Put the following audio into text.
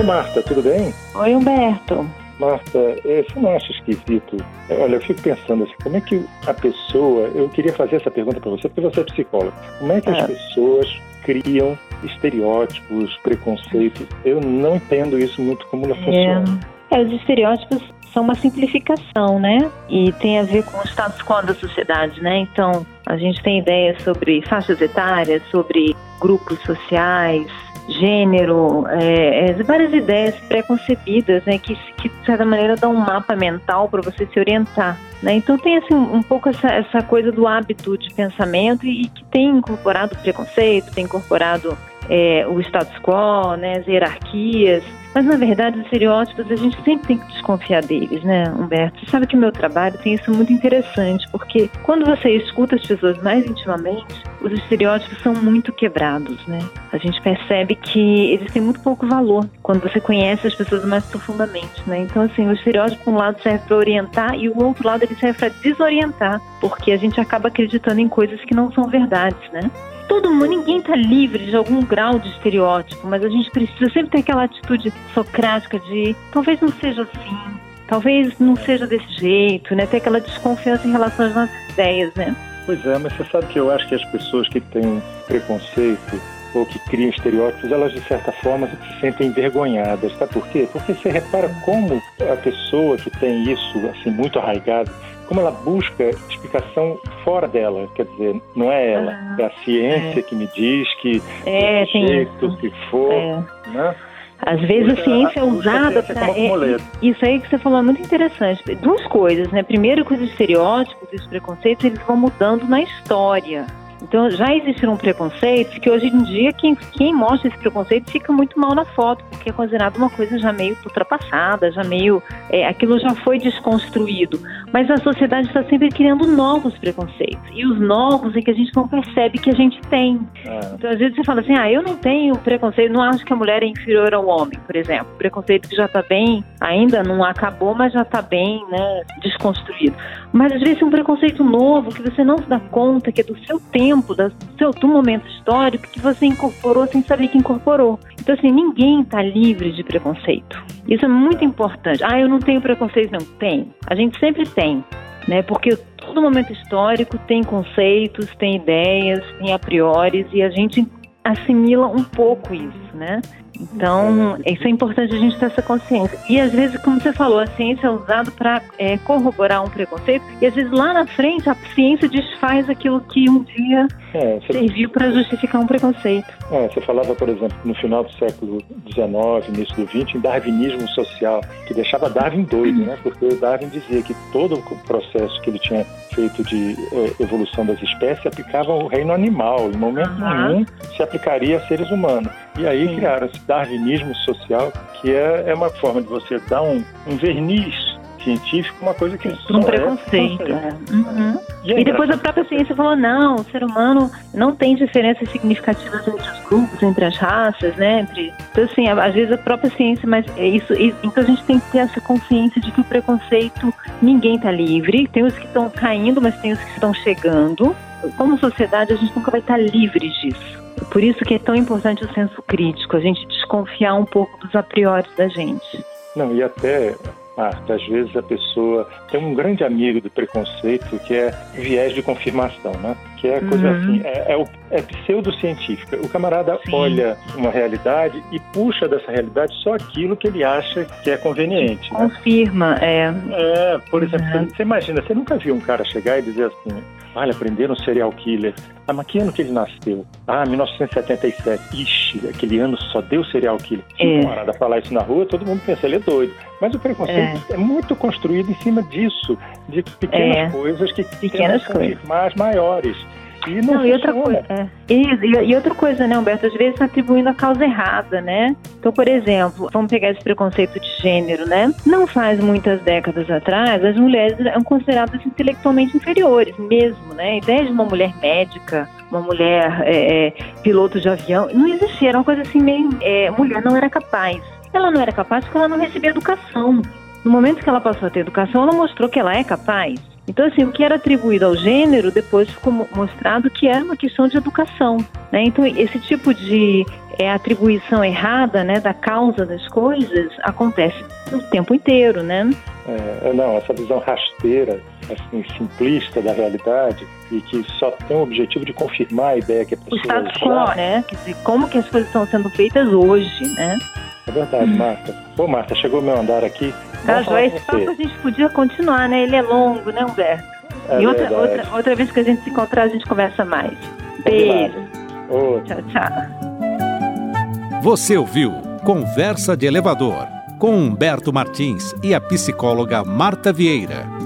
Ô Marta, tudo bem? Oi, Humberto. Marta, eh, você não acha esquisito? Olha, eu fico pensando assim, como é que a pessoa. Eu queria fazer essa pergunta para você, porque você é psicóloga. Como é que as Ah. pessoas criam estereótipos, preconceitos? Eu não entendo isso muito como ela funciona. É, os estereótipos são uma simplificação, né? E tem a ver com o status quo da sociedade, né? Então, a gente tem ideias sobre faixas etárias, sobre grupos sociais, gênero, é, é, várias ideias preconcebidas, né? Que, que, de certa maneira, dão um mapa mental para você se orientar. Né? Então tem assim um pouco essa, essa coisa do hábito de pensamento e, e que tem incorporado preconceito, tem incorporado é, o status quo, né, as hierarquias. Mas, na verdade, os estereótipos, a gente sempre tem que desconfiar deles, né, Humberto? Você sabe que o meu trabalho tem isso muito interessante, porque quando você escuta as pessoas mais intimamente, os estereótipos são muito quebrados, né? A gente percebe que eles têm muito pouco valor quando você conhece as pessoas mais profundamente, né? Então, assim, o estereótipo, por um lado, serve para orientar e o outro lado, ele serve para desorientar, porque a gente acaba acreditando em coisas que não são verdades, né? Todo mundo, ninguém está livre de algum grau de estereótipo, mas a gente precisa sempre ter aquela atitude socrática de talvez não seja assim, talvez não seja desse jeito, né? Ter aquela desconfiança em relação às nossas ideias, né? Pois é, mas você sabe que eu acho que as pessoas que têm preconceito ou que criam estereótipos, elas de certa forma se sentem envergonhadas. Sabe por quê? Porque você repara como a pessoa que tem isso assim muito arraigado, como ela busca explicação fora dela, quer dizer, não é ela, Ah, é a ciência é. que me diz que É, do tem jeito isso. que for, É. né? Às vezes a Busca- ciência é usada para. amuleto. isso aí que você falou é muito interessante. Duas coisas, né? Primeiro, que os estereótipos e os preconceitos eles vão mudando na história. Então já existiram preconceitos que hoje em dia quem, quem mostra esse preconceito fica muito mal na foto, porque é considerado uma coisa já meio ultrapassada, já meio. é, aquilo já foi desconstruído. Mas a sociedade está sempre criando novos preconceitos. E os novos é que a gente não percebe que a gente tem. Ah, Então, às vezes você fala assim, ah, eu não tenho preconceito, não acho que a mulher é inferior ao homem, por exemplo. Preconceito que já está bem, ainda não acabou, mas já está bem, né, desconstruído. Mas às vezes é um preconceito novo que você não se dá conta que é do seu tempo, do seu do momento histórico que você incorporou sem saber que incorporou. Então, assim, ninguém está livre de preconceito. Isso é muito importante. Ah, eu não tenho preconceito, não. Tem. A gente sempre tem, né? Porque todo momento histórico tem conceitos, tem ideias, tem a priori e a gente assimila um pouco isso, né? Então, isso é importante a gente ter essa consciência. E às vezes, como você falou, a ciência é usada para corroborar um preconceito, e às vezes lá na frente a ciência desfaz aquilo que um dia é, você, serviu para justificar um preconceito. é, você falava, por exemplo, no final do século XIX, início do XX, em darwinismo social, que deixava Darwin doido, né? Porque Darwin dizia que todo o processo que ele tinha feito de eh, evolução das espécies aplicava ao reino animal, em momento Aham. nenhum se aplicaria a seres humanos. E aí criaram esse darwinismo social, que é, é uma forma de você dar um, um verniz científico, uma coisa que só Um é preconceito. preconceito. é. Uhum. E, é E depois a própria ciência falou, não, o ser humano não tem diferenças significativas entre os grupos, entre as raças, né? Entre... Então, assim, às vezes a própria ciência, mas é isso, então a gente tem que ter essa consciência de que o preconceito, ninguém está livre, tem os que estão caindo, mas tem os que estão chegando. Como sociedade, a gente nunca vai estar livre disso. Por isso que é tão importante o senso crítico, a gente desconfiar um pouco dos a priori da gente. Não, e até, Marta, às vezes a pessoa tem um grande amigo do preconceito que é viés de confirmação, né? Que é coisa Uhum. assim, é, é, é pseudocientífica. O camarada Sim. olha uma realidade e puxa dessa realidade só aquilo que ele acha que é conveniente, né? Confirma, é. É, por exemplo, Uhum. você, você imagina, você nunca viu um cara chegar e dizer assim, olha, prenderam um serial killer. Ah, mas que ano que ele nasceu? Ah, 1977. Ixi, aquele ano só deu serial killer. Se É. o camarada falar isso na rua, todo mundo pensa, ele é doido. Mas o preconceito é, muito construído em cima disso, de pequenas É. coisas que Pequenas tentam confirmar as maiores. E não, Não, e outra coisa, é. E, e outra coisa, né, Humberto? Às vezes tá atribuindo a causa errada, né? Então, por exemplo, vamos pegar esse preconceito de gênero, né? Não faz muitas décadas atrás, as mulheres eram consideradas intelectualmente inferiores, mesmo, né? A ideia de uma mulher médica, uma mulher é, é, piloto de avião, não existia, era uma coisa assim meio. É, mulher não era capaz. Ela não era capaz porque ela não recebia educação. No momento que ela passou a ter educação, ela mostrou que ela é capaz. Então, assim, o que era atribuído ao gênero, depois ficou mostrado que era uma questão de educação. Né? Então, esse tipo de é, atribuição errada né, da causa das coisas acontece o tempo inteiro, né? É, não, essa visão rasteira, assim, simplista da realidade e que só tem o objetivo de confirmar a ideia que a pessoa... O status quo, né? Quer dizer, como que as coisas estão sendo feitas hoje, né? É verdade, Marta. Ô, Marta, chegou meu andar aqui. Tá, Joia, esse papo a gente podia continuar, né? Ele é longo, né, Humberto? É e outra, outra, outra vez que a gente se encontrar, a gente conversa mais. Beijo. Tchau, tchau. Você ouviu Conversa de Elevador com Humberto Martins e a psicóloga Marta Vieira.